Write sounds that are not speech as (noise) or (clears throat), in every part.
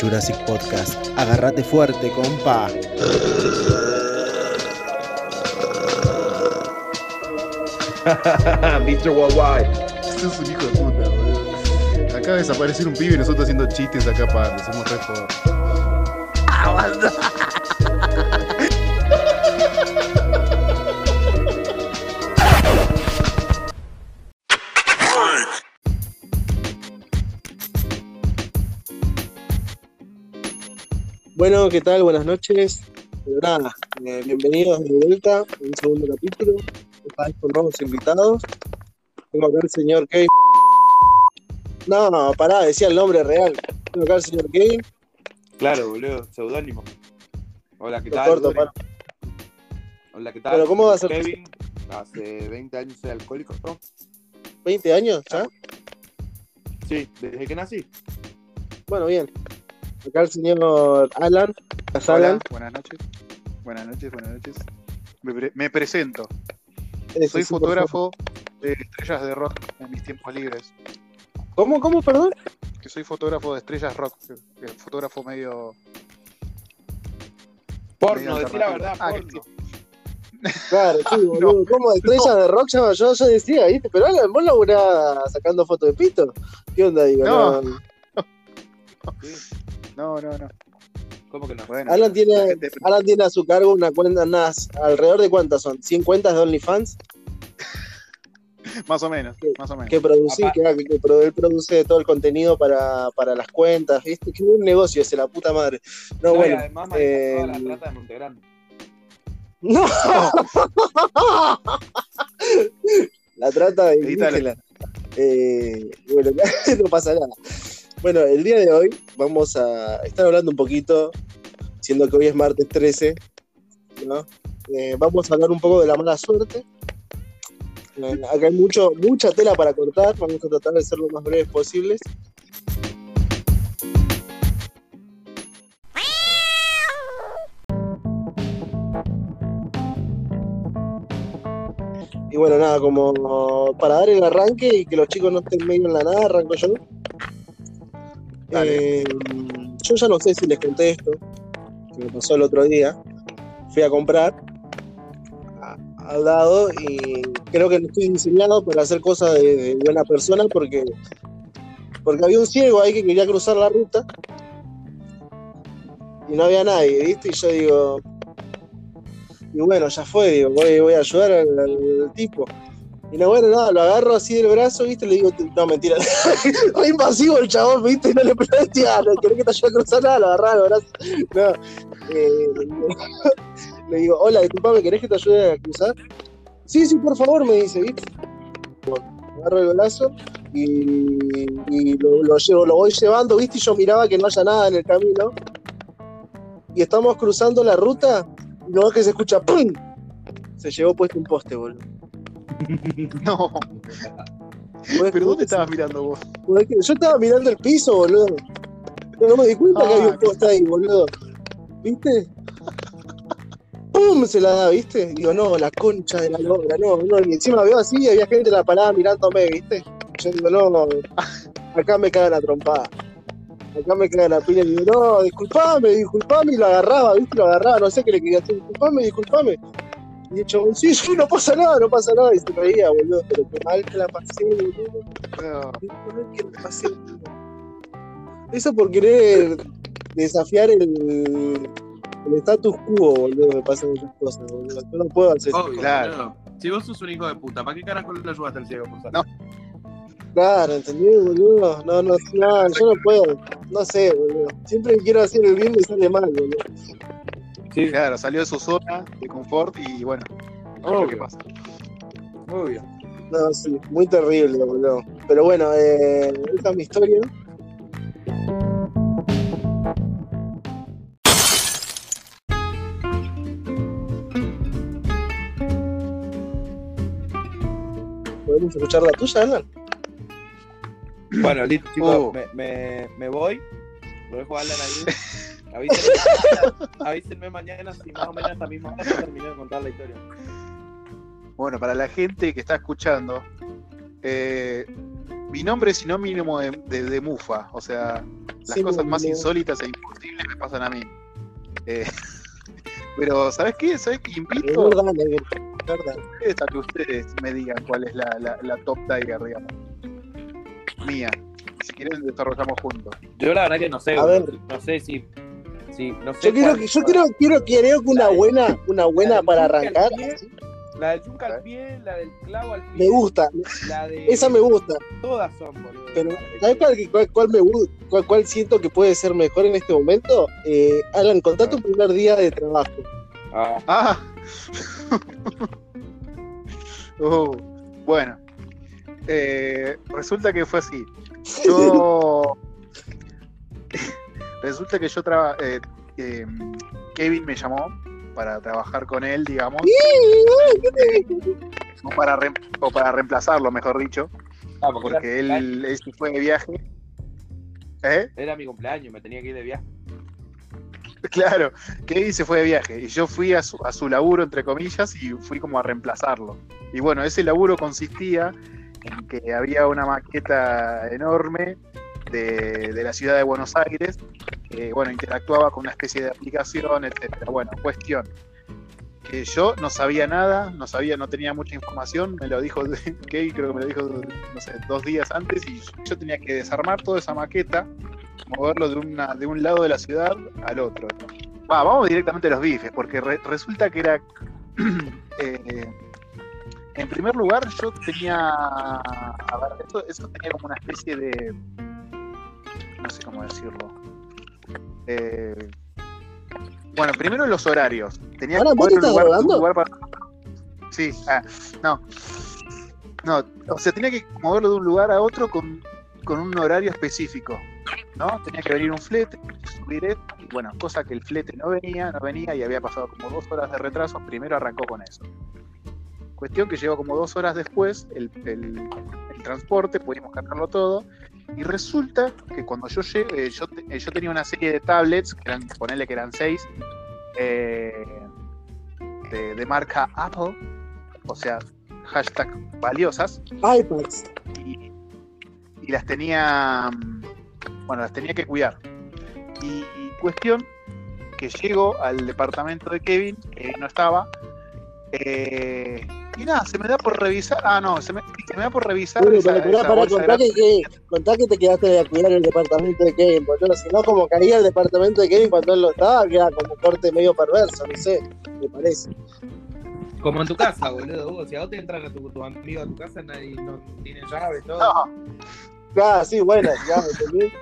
Jurassic Podcast. Agárrate fuerte, compa. (laughs) Mr. Worldwide. Este es un hijo de puta, boludo. Acaba de desaparecer un pibe y nosotros haciendo chistes acá para somos re joder. Bueno, ¿qué tal? Buenas noches. Pero nada, eh, bienvenidos de vuelta a un segundo capítulo. Esta vez con nuevos invitados. Tengo acá el señor Kane. No, no, pará, decía el nombre real. Tengo acá el señor Kane. Claro, boludo, seudónimo. Hola, ¿qué Lo tal? corto, Dure? para. Hola, ¿qué tal? Pero, ¿cómo va a ser? Kevin, hace 20 años soy alcohólico, ¿no? ¿20 años? ¿ya? Sí, desde que nací. Bueno, bien. Acá el señor Alan. Hola, Alan. buenas noches. Buenas noches, buenas noches. Me, pre- me presento. Ese Soy sí, fotógrafo de estrellas de rock en mis tiempos libres. ¿Cómo, cómo, perdón? Que soy fotógrafo de estrellas rock. que- que Fotógrafo medio. Porno, Medio decir la verdad, alternativo. porno. Claro, sí, (laughs) boludo. ¿Cómo? Estrellas de rock, yo, yo, yo decía, ¿viste? Pero Alan, vos laburás sacando fotos de pito. ¿Qué onda, digo? No. no. (laughs) Sí, No, no, no. ¿Cómo que no? Bueno, Alan la tiene, gente- Alan tiene a su cargo una cuenta, unas, alrededor de cuántas son, 100 cuentas de OnlyFans más o menos, más o menos. que producís, Apa- que, que produ- él produce todo el contenido para, para las cuentas, ¿viste? Qué buen negocio ese, la puta madre. No, No, y bueno. además maneja toda la eh, trata de Montegrande. No. (laughs) la trata de. Eh, bueno, (laughs) no pasa nada. Bueno, el día de hoy vamos a estar hablando un poquito, siendo que hoy es martes 13, ¿no? Eh, vamos a hablar un poco de la mala suerte. Eh, acá hay mucho, mucha tela para cortar, vamos a tratar de ser lo más breves posibles. Y bueno, nada, como para dar el arranque y que los chicos no estén medio en la nada, arranco yo. Eh, yo ya no sé si les conté esto, que me pasó el otro día. Fui a comprar al lado y creo que no estoy diseñado para hacer cosas de, de buena persona porque, porque había un ciego ahí que quería cruzar la ruta y no había nadie, ¿viste? Y yo digo, y bueno, ya fue, digo, voy, voy a ayudar al tipo. Y no, bueno, nada, lo agarro así del brazo, ¿viste? Le digo, no, mentira. (laughs) Re invasivo el chabón, ¿viste? No le presté, ah, no querés que te ayude a cruzar nada, lo agarraba del brazo. No. Eh, (laughs) le digo, hola, disculpame, ¿querés que te ayude a cruzar? Sí, sí, por favor, me dice, ¿viste? Agarro el brazo y, lo, llevo, lo voy llevando, ¿viste? Y yo miraba que no haya nada en el camino. Y estamos cruzando la ruta y luego que se escucha ¡pum! Se llevó puesto un poste, boludo. (laughs) No, ¿Podés pero ¿dónde estabas mirando vos? Yo estaba mirando el piso, boludo. Pero no me di cuenta que Ah, había un poste ahí, boludo. ¿Viste? ¡Pum! Se la da, ¿viste? Digo, no, la concha de la logra, no, no. Y encima veo así y había gente en la parada mirándome, ¿viste? Yo digo, no, no, acá me cagan la trompada. Acá me cagan la pila y digo, no, disculpame, disculpame, y lo agarraba, ¿viste? Lo agarraba, no sé qué le quería hacer, disculpame, disculpame. Y chabón, sí, sí, no pasa nada, no pasa nada. Y se reía, boludo, pero qué mal que la pasé, boludo. No. Qué mal que la pasé, boludo. Eso por querer desafiar el, el status quo, boludo, me pasan esas cosas, boludo. Yo no puedo hacer eso. Claro. Si vos sos un hijo de puta, ¿para qué carajo le ayudaste al ciego? Por? No. Claro, ¿entendés, boludo? No, no, no, yo no puedo. No sé, boludo. Siempre que quiero hacer el bien me sale mal, boludo. Sí, Claro, salió de su zona de confort y bueno, es lo que obvio, pasa. obvio. No, sí, muy terrible, boludo. Pero bueno, eh, esa es mi historia. ¿Podemos escuchar la tuya, Alan? Bueno, listo, chicos, Oh. me, me, me voy. Lo dejo a Alan ahí. (laughs) Avísenme, (laughs) avísenme mañana si más o menos a esta misma hora terminé de contar la historia. Bueno, para la gente que está escuchando, eh, mi nombre es sinónimo de, de- de mufa. O sea, las Sí, cosas más insólitas e imposibles me pasan a mí. Eh, (laughs) pero, ¿sabes qué? ¿Sabes qué Es invito? verdad, a que ustedes me digan cuál es la, la, la top tiger, digamos. Mía. Si quieren, desarrollamos juntos. Yo la verdad que no sé, A boludo. ver. no sé si. Si no sé Yo quiero, cuál- que- yo quiero, quiero, quiero que una La de- buena, una buena para arrancar. pie. La del yunque al pie, la del clavo al pie. Me gusta, La de. esa me gusta. Todas son, boludo. Pero, ¿sabes cuál, cuál, cuál me cuál, cuál siento que puede ser mejor en este momento? Eh, Alan, contá tu primer día de trabajo. Ah, ¡Ah! Uh, (laughs) bueno. Eh, resulta que fue así. Yo. (laughs) resulta que yo traba- eh, eh, Kevin me llamó para trabajar con él, digamos. o, para rem- o para reemplazarlo, mejor dicho. ah, porque Porque él, él se fue de viaje. ¿Eh? era mi cumpleaños, me tenía que ir de viaje. Claro, Kevin se fue de viaje y yo fui a su, a su laburo, entre comillas, y fui como a reemplazarlo. Y bueno, ese laburo consistía en que había una maqueta enorme de, la ciudad de Buenos Aires, bueno, interactuaba con una especie de aplicación, etcétera. Bueno, cuestión. Que yo no sabía nada, no sabía, no tenía mucha información, me lo dijo (laughs) Kevin, creo que me lo dijo, dos días antes, y yo tenía que desarmar toda esa maqueta moverlo de, de un lado de la ciudad al otro. Va, vamos directamente a los bifes, porque re- resulta que era. (clears throat) eh, en primer lugar, yo tenía. A ver, eso tenía como una especie de. No sé cómo decirlo. Eh, bueno, primero los horarios. Tenía Ahora, que ¿vos te mover un un lugar para. Sí, ah, no. No, o sea, tenía que moverlo de un lugar a otro con, con un horario específico. ¿no? Tenía que venir un flete, subir esto, y bueno, cosa que el flete no venía, no venía y había pasado como dos horas de retraso, primero arrancó con eso. Cuestión que llegó como dos horas después el, el- el transporte, pudimos cargarlo todo, y resulta que cuando yo llegué, yo, te- eh, yo tenía una serie de tablets, que eran, ponerle que eran seis, eh, de, de marca Apple, o sea, hashtag valiosas, iPads. y, y las tenía bueno las tenía que cuidar y, y cuestión que llego al departamento de Kevin que no estaba eh, y nada se me da por revisar ah no se me, se me da por revisar Bueno, esa- para, para, esa contá que, que- contá que te quedaste a cuidar el departamento de Kevin, boludo. Si no, como caía el departamento de Kevin cuando él lo estaba, queda como corte medio perverso, no sé, me parece. Como en tu casa, boludo. Si a vos te entran a tu, tu amigo a tu casa, nadie no tiene llave, todo. no, Ah, sí, bueno, ya, ¿me entendés?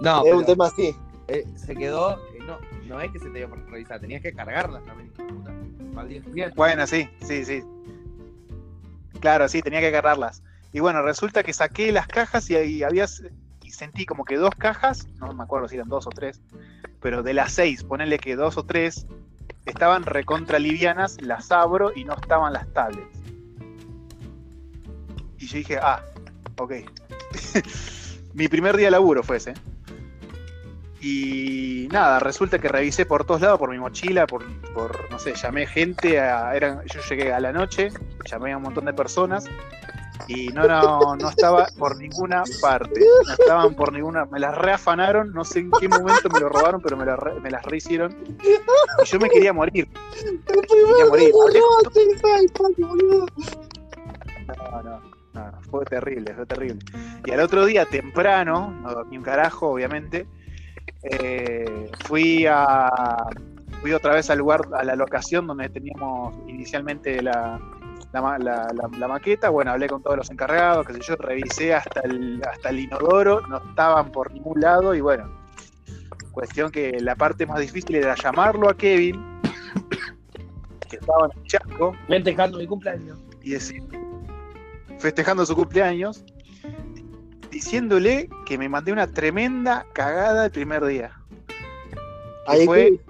No, es pero, un tema así. eh, se quedó. eh, no, no es que se te dio por revisar, tenías que cargarlas también, puta. Bueno sí sí sí claro sí tenía que agarrarlas y bueno resulta que saqué las cajas y, y había y sentí como que dos cajas no me acuerdo si eran dos o tres pero de las seis ponerle que dos o tres estaban recontra livianas, las abro y no estaban las tablets. Y yo dije, ah, ok. (laughs) Mi primer día de laburo fue ese. Y nada, resulta que revisé por todos lados, por mi mochila, por, por no sé, llamé gente, a, eran, yo llegué a la noche, llamé a un montón de personas y no, no, no estaba por ninguna parte, no estaban por ninguna, me las reafanaron, no sé en qué momento me lo robaron, pero me, re- me las rehicieron y yo me quería morir. Quería morir. No, no, no, fue terrible, fue terrible. Y al otro día, temprano, no dormí un carajo, obviamente, eh, fui a fui otra vez al lugar, a la locación donde teníamos inicialmente la, la, ma- la- la- la maqueta. Bueno, hablé con todos los encargados, qué sé yo, revisé hasta el, hasta el inodoro, no estaban por ningún lado y bueno, cuestión que la parte más difícil era llamarlo a Kevin, que estaba en el Chaco, Festejando mi cumpleaños. y decir, festejando su cumpleaños, diciéndole que me mandé una tremenda cagada el primer día. Que Ahí fue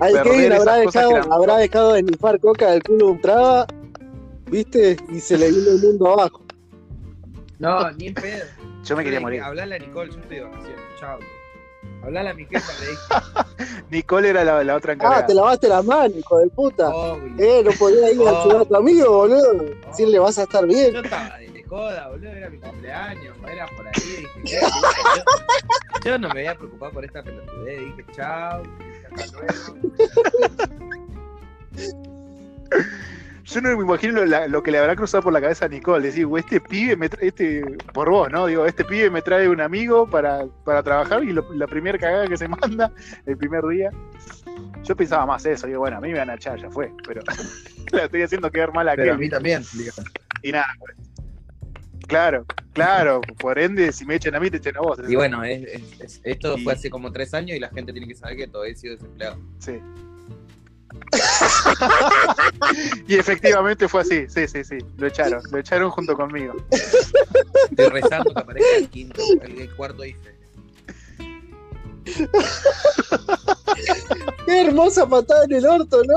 ahí (laughs) Kevin habrá dejado, que eran- habrá dejado de nifar coca del culo de un traba, ¿viste? Y se le vino el mundo abajo. No, ni en pedo. Yo me quería morir. Hablale a Nicole, yo estoy de vacaciones. Chao. Hablale a mi jefa, le dije. (laughs) Nicole era la, la otra encargada. Ah, te lavaste las manos, hijo de puta. Obvio. Eh, no podía ir a ayudar a tu amigo, boludo. Si le vas a estar bien. Yo estaba de joda, boludo, era mi cumpleaños, era por ahí. Dije, ¿qué? yo, no me había preocupado por esta pelotudez, dije, chao. Yo no me imagino lo, que le habrá cruzado por la cabeza a Nicole. Decir, "Güey, este pibe, me tra- este, por vos, ¿no? Digo, este pibe me trae un amigo para, para trabajar y lo- la primera cagada que se (laughs) manda el primer día. Yo pensaba más eso. Digo, bueno, a mí me van a echar, ya fue. Pero (laughs) la estoy haciendo quedar mal a Pero a mí también, digo. Y nada, pues. Claro, claro. Por ende, si me echan a mí, te echan a vos. Y bueno, es- es- es- esto Y- fue hace como tres años y la gente tiene que saber que todavía he sido desempleado. Sí. (laughs) y efectivamente fue así, sí, sí, sí. Lo echaron, lo echaron junto conmigo. Estoy rezando que aparezca el quinto, el, el cuarto IFE. Qué hermosa patada en el orto, ¿no?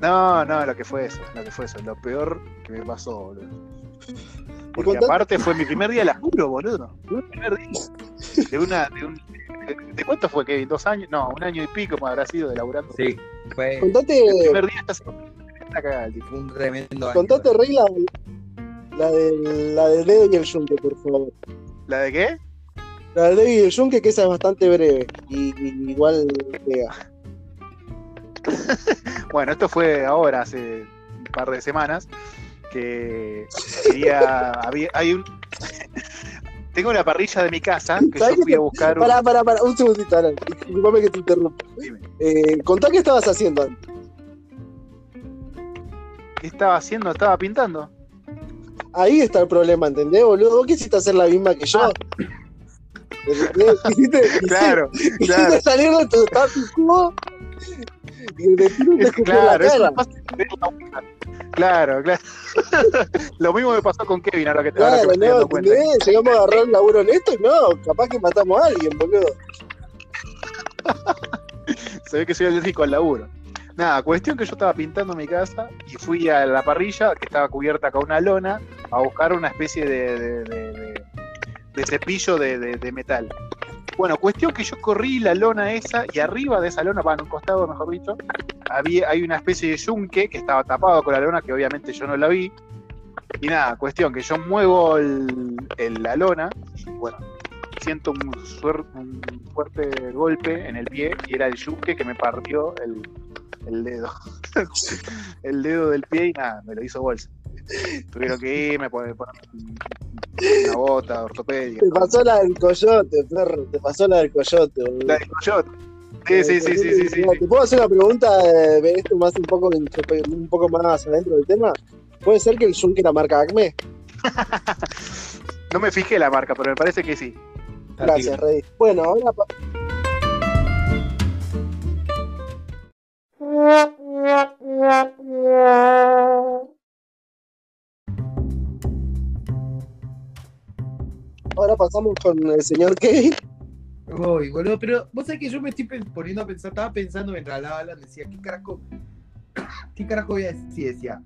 No, no, lo que fue eso, lo que fue eso, lo peor que me pasó, boludo. Porque aparte fue mi primer día de laburo, boludo. Fue mi primer día. De una, de un. de- ¿De cuánto fue, Kevin? ¿Dos años? No, un año y pico me habrá sido de laburando. Sí, fue, Contate, El primer día estás un tremendo año. contate regla la del la del dedo y el yunque, por favor. ¿La de qué? La del dedo y el yunque, que esa es bastante breve. Y, y igual pega. (laughs) Bueno, esto fue ahora, hace un par de semanas, que quería, había, hay un, tengo una parrilla de mi casa que ¿Sabes yo fui a buscar. un- Pará, pará, pará, un segundito, Alan. Disculpame que te interrumpa. Eh, contá qué estabas haciendo antes. ¿Qué estaba haciendo? Estaba pintando. Ahí está el problema, ¿entendés, boludo? Vos quisiste hacer la misma que yo. Ah. ¿Entendés? Quisiste, quisiste- Claro, quisiste claro. salir de tu status quo y el destino te Es escupió claro, la cara. Claro, claro. (laughs) Lo mismo me pasó con Kevin, ahora que, que Claro, estoy no, cuenta. Llegamos a agarrar un laburo honesto y no, capaz que matamos a alguien, boludo. (laughs) Se ve que soy alérgico al laburo. Nada, cuestión que yo estaba pintando mi casa y fui a la parrilla, que estaba cubierta con una lona, a buscar una especie de, de- de- de- de cepillo de metal. Bueno, cuestión que yo corrí la lona esa y arriba de esa lona, para en un costado mejor dicho, había, hay una especie de yunque que estaba tapado con la lona, que obviamente yo no la vi. Y nada, cuestión que yo muevo el- la lona y bueno, siento un, suer- un fuerte golpe en el pie y era el yunque que me partió el, el dedo. (laughs) el dedo del pie y nada, me lo hizo bolsa. Tuvieron que irme, poner, poner una bota ortopédica. Te pasó la del coyote, perro. Te pasó la del coyote, boludo. La del coyote. Sí, sí, sí, sí, sí, sí. ¿Te puedo hacer una pregunta de esto más un poco, un poco más adentro del tema? ¿Puede ser que el yunque era marca Acme? No me fijé la marca, pero me parece que sí. Gracias, Rey. Bueno, ahora (laughs) Ahora pasamos con el señor Kevin. Uy, boludo, pero vos sabés que yo me estoy poniendo a pensar, estaba pensando mientras hablaba Alan, decía, ¿qué carajo? (coughs) ¿Qué carajo voy a decir? Decía,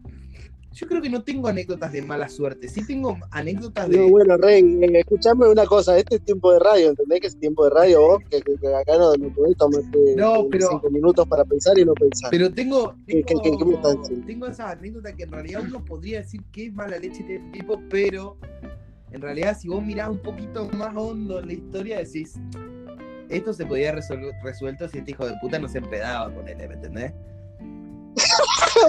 yo creo que no tengo anécdotas de mala suerte, sí tengo anécdotas de. No, bueno, Rey, eh, escuchame una cosa, este es tiempo de radio, ¿entendés que es tiempo de radio vos? Que, que- que acá no, no podés tomarte No, pero- cinco minutos para pensar y no pensar. Pero tengo, ¿Qué- qué- qué- qué me estás tengo, diciendo? tengo esa anécdota que en realidad uno podría decir que es mala leche de este tipo, pero en realidad si vos mirás un poquito más hondo en la historia decís, esto se podía resolver resuelto si este hijo de puta no se empedaba con él, ¿me entendés?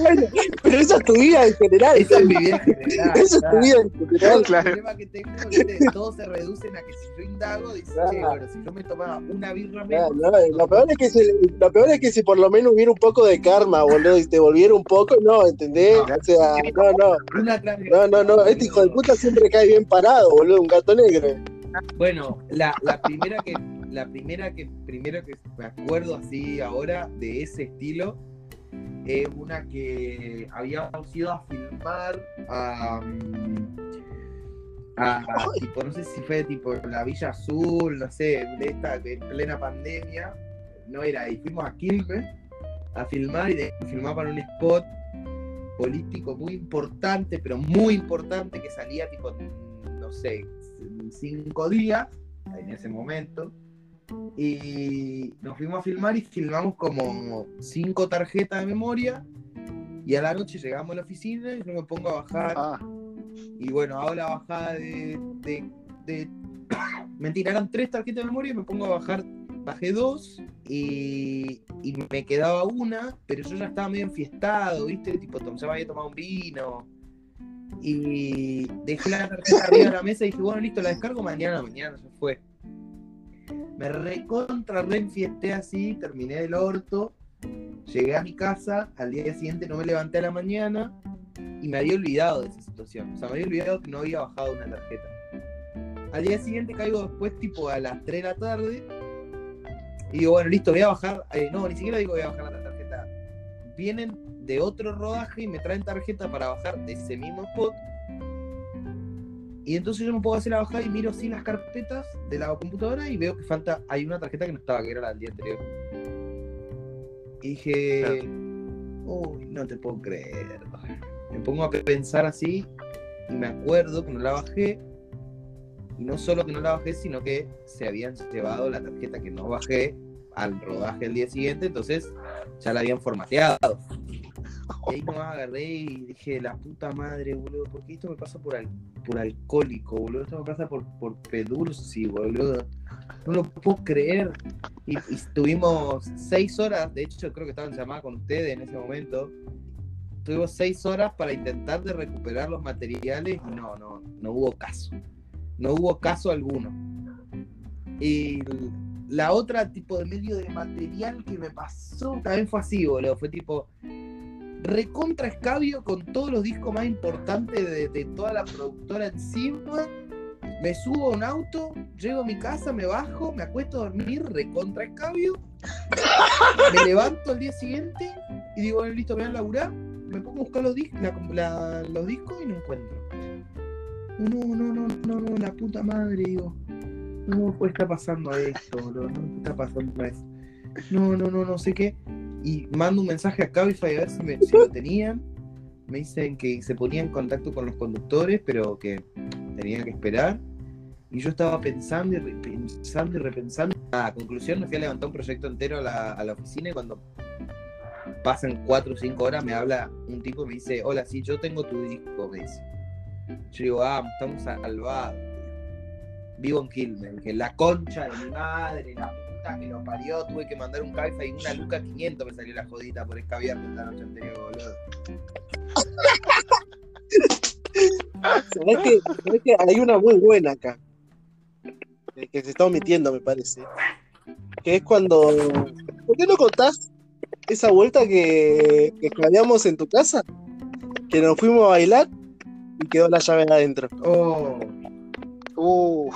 Bueno, pero esa es tu vida en general. Esa es mi vida en general. (laughs) Esa es tu claro. vida en general. El Claro. problema que tengo es que todos se reducen a que si yo indago, dices, che, Claro. bueno, si yo me tomaba una birra No, menos, no, lo, peor es que si, lo peor es que si por lo menos hubiera un poco de karma, boludo, y te volviera un poco, no, ¿entendés? O sea, no, no, no, no, no, este hijo de puta siempre cae bien parado, boludo, un gato negro. Bueno, la, la primera que la primera que primero que me acuerdo así ahora de ese estilo es una que habíamos ido a filmar a, a, a, tipo, no sé si fue tipo la Villa Azul, no sé, de esta en plena pandemia, no era ahí, fuimos a Quilmes a filmar y de, filmar para un spot político muy importante, pero muy importante que salía tipo, no sé, cinco días en ese momento. Y nos fuimos a filmar y filmamos como cinco tarjetas de memoria. Y a la noche llegamos a la oficina y yo me pongo a bajar Ah, Y bueno, hago la bajada de, de, de- (coughs) Mentira, eran tres tarjetas de memoria y me pongo a bajar. Bajé dos y, y me quedaba una, pero yo ya estaba medio enfiestado, ¿viste? Tipo, ya me había tomado un vino. Y dejé la tarjeta arriba de la mesa y dije, bueno, listo, la descargo mañana, mañana se fue. Me recontra reenfiesté así, terminé del orto, llegué a mi casa, al día siguiente no me levanté a la mañana y me había olvidado de esa situación. O sea, me había olvidado que no había bajado una tarjeta. Al día siguiente caigo después, tipo a las 3 de la tarde, y digo, bueno, listo, voy a bajar. eh, no, ni siquiera digo voy a bajar la tarjeta. Vienen de otro rodaje y me traen tarjeta para bajar de ese mismo spot. Y entonces yo me puedo hacer la bajada y miro así las carpetas de la computadora y veo que falta, hay una tarjeta que no estaba, que era la del día anterior. Y dije, uy, no te puedo creer. Me pongo a pensar así y me acuerdo que no la bajé. Y no solo que no la bajé, sino que se habían llevado la tarjeta que no bajé al rodaje el día siguiente, entonces ya la habían formateado. Y ahí nomás agarré y dije, la puta madre, boludo, ¿por qué esto me pasa por, al- por alcohólico, boludo? Esto me pasa por, por pedursi, boludo. No lo puedo creer. Y, y estuvimos seis horas, de hecho creo que estaba en con ustedes en ese momento. Tuvimos seis horas para intentar de recuperar los materiales y no, no, no hubo caso. No hubo caso alguno. Y la otra tipo de medio de material que me pasó también fue así, boludo. Fue tipo recontra escabio con todos los discos más importantes de, toda la productora encima. Me subo a un auto, llego a mi casa, me bajo, me acuesto a dormir, recontra escabio. Me levanto al día siguiente y digo, bueno, listo, me voy a laburar. Me pongo a buscar los, discos y no encuentro. No, no, no, no, no, la puta madre, digo. No puede estar pasando esto, boludo, no estar pasando esto. No, no, no, no sé qué. Y mando un mensaje a Cabify a ver si, me- lo tenían. Me dicen que se ponía en contacto con los conductores, pero que tenía que esperar. Y yo estaba pensando y repensando y repensando. A conclusión, me fui a levantar un proyecto entero a la, a la oficina y cuando pasan cuatro o cinco horas me habla un tipo y me dice, hola, sí, yo tengo tu disco, me dice. Yo digo, ah, estamos salvados. Vivo en Quilmes, que la concha de mi madre, la puta que lo parió, tuve que mandar un Cabify y una Luca 500 me salió la jodita por escabiarte la noche anterior, boludo. (laughs) ¿Sabés que, sabés que hay una muy buena acá? eh, Que se está omitiendo, me parece. Que es cuando. ¿Por qué no contás esa vuelta que, que en tu casa? Que nos fuimos a bailar y quedó la llave adentro. Oh, Uh,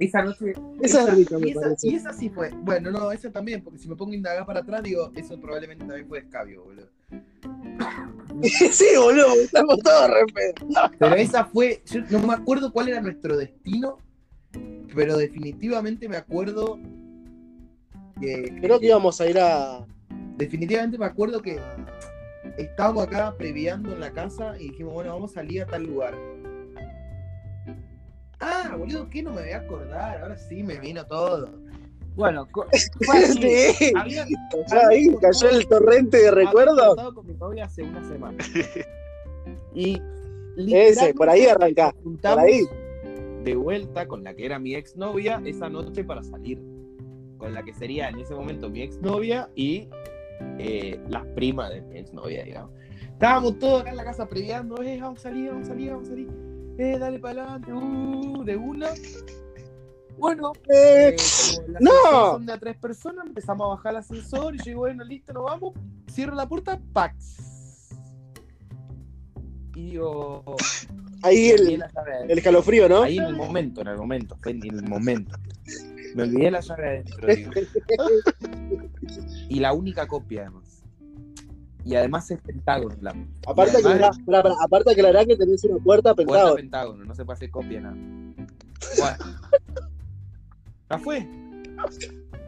esa noche. Esa rica, me esa, parece. y esa sí fue. Bueno, no, esa también, porque si me pongo a indagar para atrás, digo, eso probablemente también fue escabio, boludo. (laughs) sí, boludo, estamos todos re pedos. Pero esa fue, yo no me acuerdo cuál era nuestro destino, pero definitivamente me acuerdo que, Creo que íbamos a ir a. definitivamente me acuerdo que estábamos acá previando en la casa y dijimos, bueno, vamos a salir a tal lugar. Ah, boludo, ¿qué no me voy a acordar? Ahora sí me vino todo. Bueno. (laughs) Sí, Había- ahí cayó el torrente de recuerdos. con mi novia hace una semana. (laughs) Y Ese, por ahí juntamos por ahí. De vuelta con la que era mi exnovia esa noche para salir. Con la que sería en ese momento mi exnovia y eh, las primas de mi exnovia, digamos. Estábamos todos acá en la casa previando, eh, vamos a salir, vamos a salir, vamos a salir. Eh, dale para adelante, uh, de una. Bueno, Eh, eh, el ¡No! son de a tres personas, empezamos a bajar el ascensor y yo digo, bueno, listo, nos vamos. Cierro la puerta, ¡pax! Y digo. ahí el, el escalofrío, ¿no? Ahí en el momento, en el momento, en el momento. Me olvidé la llave adentro, digo. (laughs) Y la única copia, además. Y además es pentágono. La Aparte y que además, pará, pará, aparte que la verdad que tenés una puerta puerta pentada. pentágono, no se puede hacer copia, nada. (laughs) Bueno. Ya fue.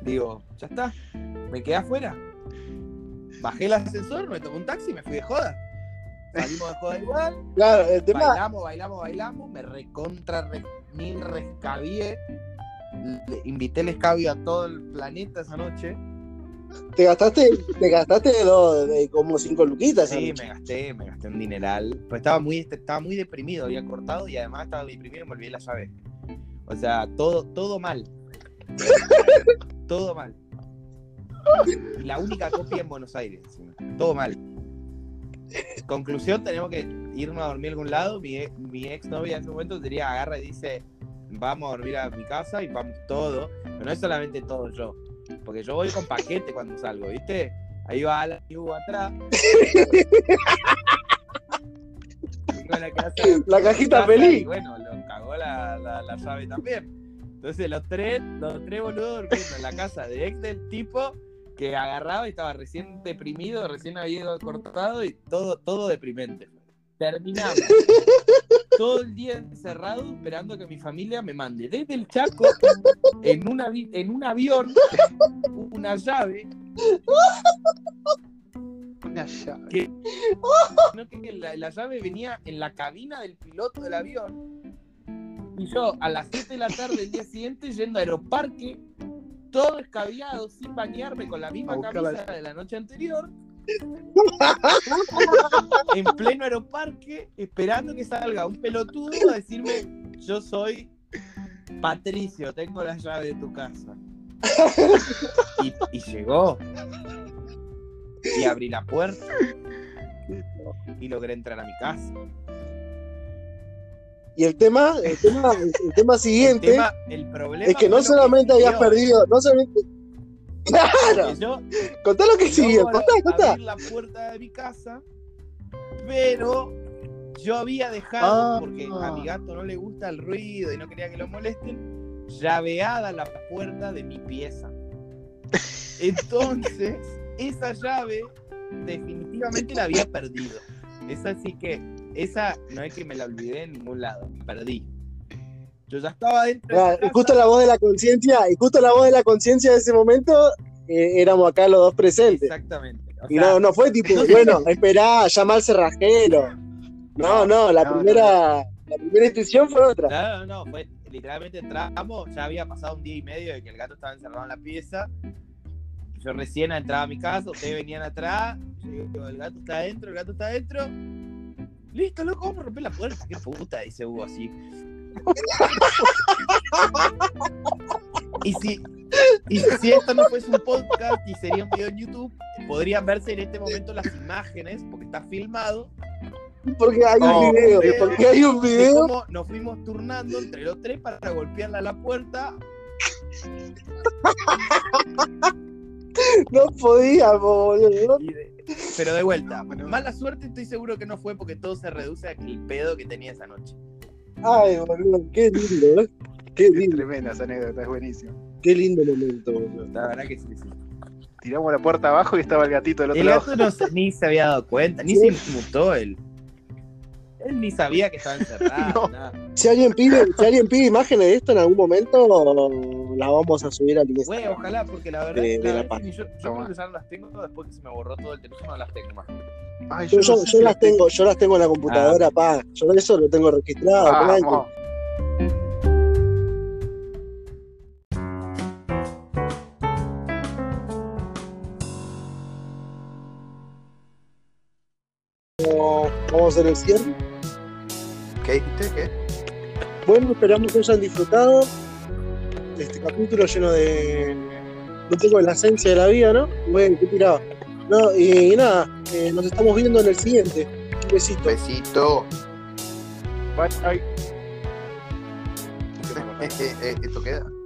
Digo, ya está. Me quedé afuera. Bajé el ascensor, me tomé un taxi y me fui de joda. Salimos de joda igual. Claro, el tema. Bailamos, bailamos, bailamos. Me recontra, re, mil rescabié. Le invité el escabio a todo el planeta esa noche. Te gastaste, te gastaste dos- de como cinco luquitas. Sí, me gasté, me gasté un dineral. Pues estaba muy, estaba muy deprimido, había cortado y además estaba deprimido y me olvidé la llave. O sea, todo, todo mal. (laughs) todo mal. La única copia en Buenos Aires, encima. Todo mal. Conclusión, tenemos que irnos a dormir a algún lado. Mi, ex- mi ex novia en ese momento diría, agarra y dice, vamos a dormir a mi casa y vamos todos. Pero no es solamente todo yo. Porque yo voy con paquete cuando salgo, ¿viste? Ahí va la Yu atrás. (laughs) La, casa- La cajita feliz. Y bueno, lo cagó la, la, la llave también. Entonces los tres, los tres boludos durmiendo en la casa de ex del tipo que agarraba y estaba recién deprimido, recién había ido cortado y todo, todo deprimente. Terminamos (laughs) todo el día encerrado esperando que mi familia me mande desde el Chaco en, una, avi- en un avión una llave Una llave. sino que la, la llave venía en la cabina del piloto del avión. Y yo a las 7 de la tarde del día siguiente yendo a Aeroparque, todo escabiado, sin bañarme, con la misma camisa la- de la noche anterior. (laughs) en pleno Aeroparque, esperando que salga un pelotudo a decirme: Yo soy Patricio, tengo la llave de tu casa. Y, y llegó. Y abrí la puerta y logré entrar a mi casa. Y el tema, el tema, el tema El, siguiente tema- el problema es que no solamente habías perdido, no solamente. ¡Claro! Yo, Contá lo que siguió, logro contá, contá. abrir la puerta de mi casa, pero yo había dejado, Ah. porque a mi gato no le gusta el ruido y no quería que lo molesten, llaveada la puerta de mi pieza. Entonces, (laughs) esa llave definitivamente la había perdido. Esa sí que, esa no es que me la olvidé en ningún lado, perdí. Yo ya estaba dentro de y justo la voz de la conciencia, y justo la voz de la conciencia de ese momento, eh, éramos acá los dos presentes. Exactamente. O Y no, no fue (laughs) tipo, no bueno, esperá, llama al cerrajero. No, no, la No, primera, la primera instrucción fue otra. No, no, no, fue literalmente entramos, ya había pasado un día y medio de que el gato estaba encerrado en la pieza. Yo recién entraba a mi casa, ustedes venían atrás, yo digo, el gato está adentro, el gato está adentro. Listo, loco, vamos a romper la puerta. Qué puta, dice Hugo así. Y si, y si esto no fuese un podcast y sería un video en YouTube, podrían verse en este momento las imágenes, porque está filmado, Porque hay un video, porque hay un de video. cómo nos fuimos turnando entre los tres para golpearle a la puerta. (laughs) No podíamos, Pero de vuelta, mala suerte estoy seguro que no fue porque todo se reduce a el pedo que tenía esa noche. Ay, boludo, qué lindo, ¿eh? Qué Es lindo, tremenda esa anécdota, es buenísimo. qué lindo momento, boludo. La verdad que sí, sí. Tiramos la puerta abajo y estaba el gatito del otro El lado. gato no se- ni se había dado cuenta, ni se inmutó él. Él ni sabía que estaba encerrado, (laughs) No. nada. Si alguien pide, si alguien pide imágenes de esto en algún momento, la vamos a subir al Güey, Instagram. ojalá, porque la verdad, De- de la verdad ni yo, yo creo que ya no las tengo después que se me borró todo el teléfono, no las tengo más. Ay, Yo, no yo- sé yo si las tengo, yo las tengo en la computadora, pa. Yo eso lo tengo registrado. Vamos. Vamos a hacer el cierre. ¿Qué dijiste? ¿Qué? Bueno, esperamos que hayan disfrutado de este capítulo lleno de un poco de la esencia de la vida, ¿no? Bueno, qué tirado. No, y, nada, eh, nos estamos viendo en el siguiente. Un besito. Besito. Bye, bye. (laughs) ¿Esto queda?